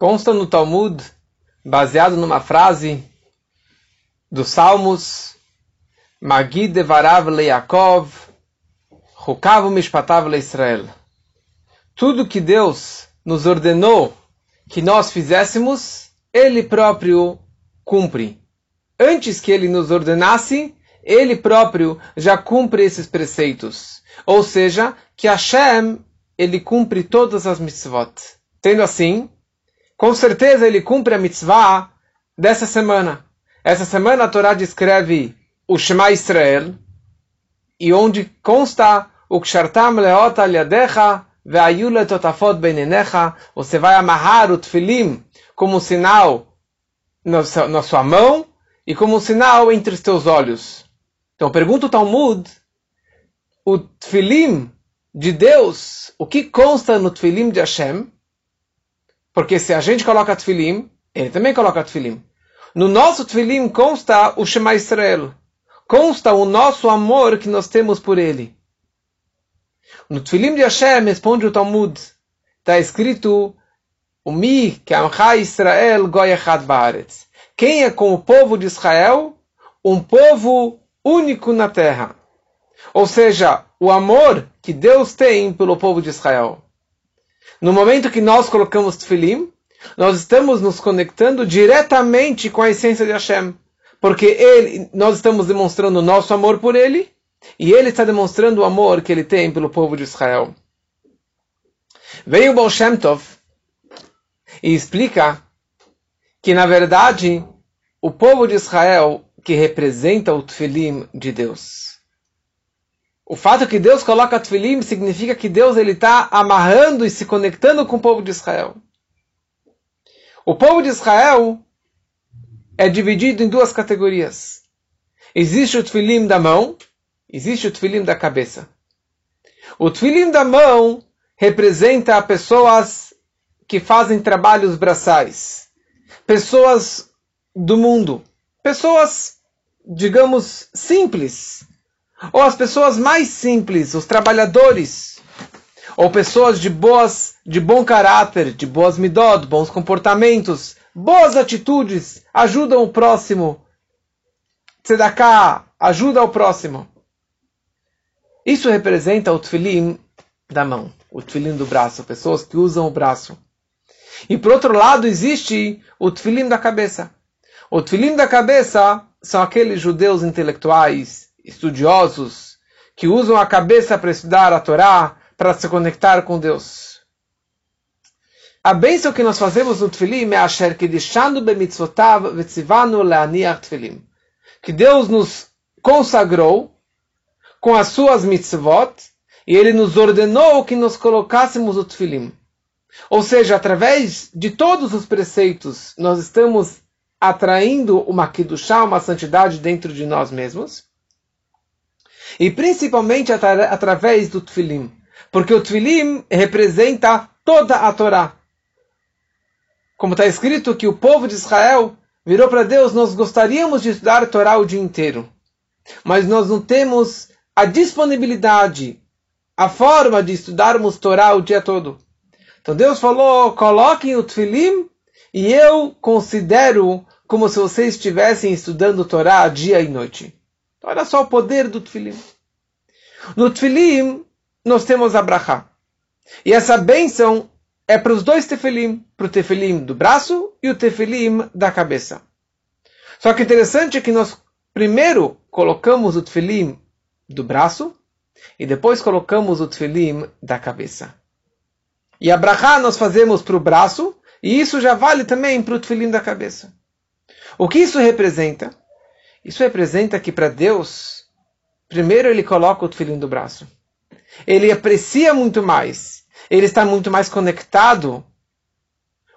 Consta no Talmud, baseado numa frase dos Salmos, Magid devarav leYakov, Hukav mishpatav leIsrael. Tudo que Deus nos ordenou que nós fizéssemos, Ele próprio cumpre. Antes que Ele nos ordenasse, Ele próprio já cumpre esses preceitos. Ou seja, que Hashem, Ele cumpre todas as mitzvot. Tendo assim, com certeza ele cumpre a mitzvah dessa semana. Essa semana a Torá descreve o Shema Israel, e onde consta o Kshartam leot al yadecha ve'ayule totafot beinenecha, você vai amarrar o tefilim como um sinal na sua mão e como um sinal entre os teus olhos. Então pergunta o Talmud, o tefilim de Deus, o que consta no tefilim de Hashem? Porque se a gente coloca tefilim, ele também coloca tefilim. No nosso tefilim consta o Shema Israel. Consta o nosso amor que nós temos por ele. No tefilim de Hashem, responde o Talmud, está escrito o Mi, que Amcha Israel. Quem é com o povo de Israel? Um povo único na terra. Ou seja, o amor que Deus tem pelo povo de Israel. No momento que nós colocamos tefilim, nós estamos nos conectando diretamente com a essência de Hashem. Porque ele, nós estamos demonstrando o nosso amor por ele, e ele está demonstrando o amor que ele tem pelo povo de Israel. Veio Baal Shem Tov e explica que, na verdade, o povo de Israel que representa o tefilim de Deus. O fato que Deus coloca Tfilim significa que Deus ele está amarrando e se conectando com o povo de Israel. O povo de Israel é dividido em duas categorias. Existe o Tfilim da mão, existe o Tfilim da cabeça. O Tfilim da mão representa pessoas que fazem trabalhos braçais, pessoas do mundo, pessoas, digamos, simples, ou as pessoas mais simples, os trabalhadores, ou pessoas de boas, de bom caráter, de boas midot, bons comportamentos, boas atitudes, ajudam o próximo. Tzedakah, ajuda o próximo. Isso representa o tefilim da mão, o tefilim do braço, pessoas que usam o braço. E por outro lado existe o tefilim da cabeça. O tefilim da cabeça são aqueles judeus intelectuais, estudiosos que usam a cabeça para estudar a Torá, para se conectar com Deus. A bênção que nós fazemos no Tfilim é Asher Kedishanu bemitzvotav vetzivanu leaniach Tfilim. Que Deus nos consagrou com as suas mitzvot e Ele nos ordenou que nós colocássemos o Tfilim. Ou seja, através de todos os preceitos, nós estamos atraindo uma Kiddushá, uma santidade dentro de nós mesmos e principalmente atra através do Tfilim, porque o Tfilim representa toda a Torá. Como está escrito que o povo de Israel virou para Deus, nós gostaríamos de estudar a Torá o dia inteiro, mas nós não temos a disponibilidade, a forma de estudarmos Torá o dia todo. Então Deus falou: coloquem o Tfilim e eu considero como se vocês estivessem estudando Torá dia e noite. Olha só o poder do Tfilim. No Tfilim, nós temos a Brachá. E essa bênção é para os dois tefilim, para o tefilim do braço e o tefilim da cabeça. Só que interessante é que nós primeiro colocamos o tefilim do braço e depois colocamos o tefilim da cabeça. E a brachá nós fazemos para o braço e isso já vale também para o tefilim da cabeça. O que isso representa? Isso representa que para Deus, primeiro ele coloca o tefilim do braço. Ele aprecia muito mais. Ele está muito mais conectado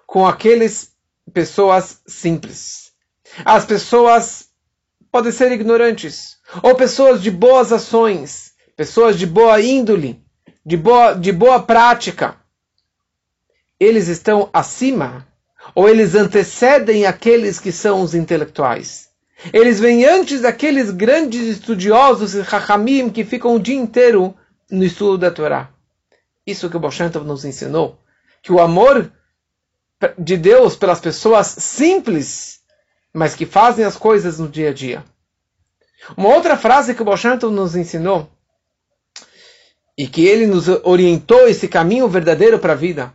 com aqueles pessoas simples. As pessoas podem ser ignorantes ou pessoas de boas ações, pessoas de boa índole, de boa, de boa prática. Eles estão acima ou eles antecedem aqueles que são os intelectuais. Eles vêm antes daqueles grandes estudiosos e hachamim que ficam o dia inteiro no estudo da Torá. Isso que o Boshantov nos ensinou, que o amor de Deus pelas pessoas simples, mas que fazem as coisas no dia a dia. Uma outra frase que o Boshanto nos ensinou e que ele nos orientou esse caminho verdadeiro para a vida,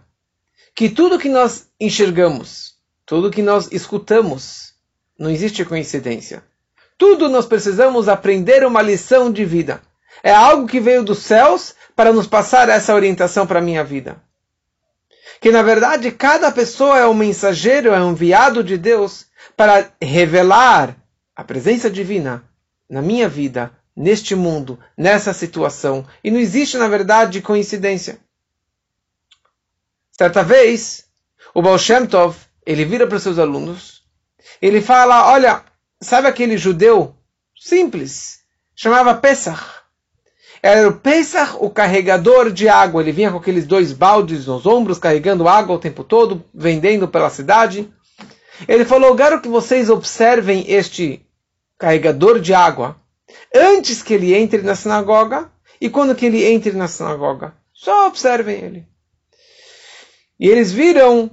que tudo que nós enxergamos, tudo que nós escutamos, não existe coincidência. Tudo nós precisamos aprender uma lição de vida. É algo que veio dos céus para nos passar essa orientação para a minha vida. Que na verdade cada pessoa é um mensageiro, é um enviado de Deus para revelar a presença divina na minha vida, neste mundo, nessa situação. E não existe, na verdade, coincidência. Certa vez, o Baal Shem Tov, ele vira para os seus alunos, ele fala, olha, sabe aquele judeu simples, chamava Pesach. Era o Pesach, o carregador de água. Ele vinha com aqueles dois baldes nos ombros, carregando água o tempo todo, vendendo pela cidade. Ele falou, quero que vocês observem este carregador de água antes que ele entre na sinagoga e quando que ele entre na sinagoga. Só observem ele. E eles viram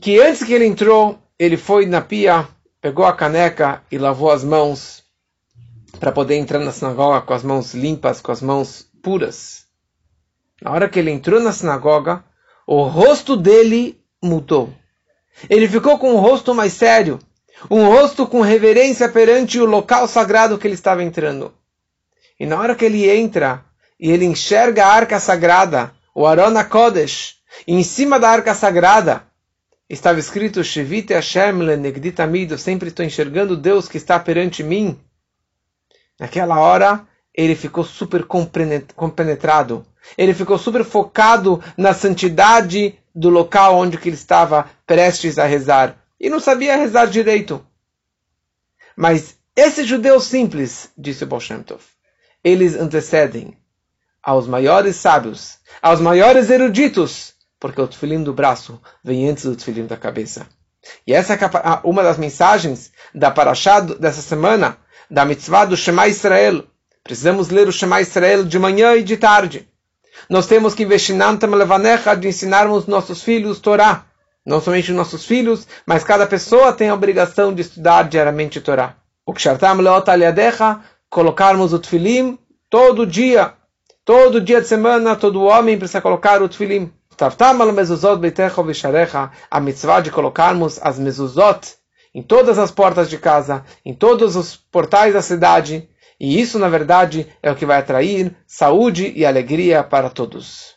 que antes que ele entrou, ele foi na pia, pegou a caneca e lavou as mãos para poder entrar na sinagoga com as mãos limpas, com as mãos puras. Na hora que ele entrou na sinagoga, o rosto dele mudou. Ele ficou com um rosto mais sério um rosto com reverência perante o local sagrado que ele estava entrando. E na hora que ele entra e ele enxerga a arca sagrada, o Arona Kodesh, em cima da arca sagrada estava escrito Shevite Hashem lenegdit eu sempre estou enxergando Deus que está perante mim. Naquela hora, ele ficou super compenetrado. Ele ficou super focado na santidade do local onde ele estava prestes a rezar e não sabia rezar direito. Mas esses judeus simples, disse o Baal Shem Tov, eles antecedem aos maiores sábios, aos maiores eruditos, porque o tefilim do braço vem antes do tefilim da cabeça. E essa é uma das mensagens da Parashá dessa semana, da mitzvah do Shema Israel. Precisamos ler o Shema Israel de manhã e de tarde. Nós temos que investir de ensinarmos nossos filhos Torá. Não somente nossos filhos, mas cada pessoa tem a obrigação de estudar diariamente Torá. O Kshartam Leot Aliadecha, colocarmos o Tfilim todo dia. Todo dia de semana, todo homem precisa colocar o Tfilim. A mitzvah de colocarmos as mezuzot em todas as portas de casa, em todos os portais da cidade. E isso, na verdade, é o que vai atrair saúde e alegria para todos.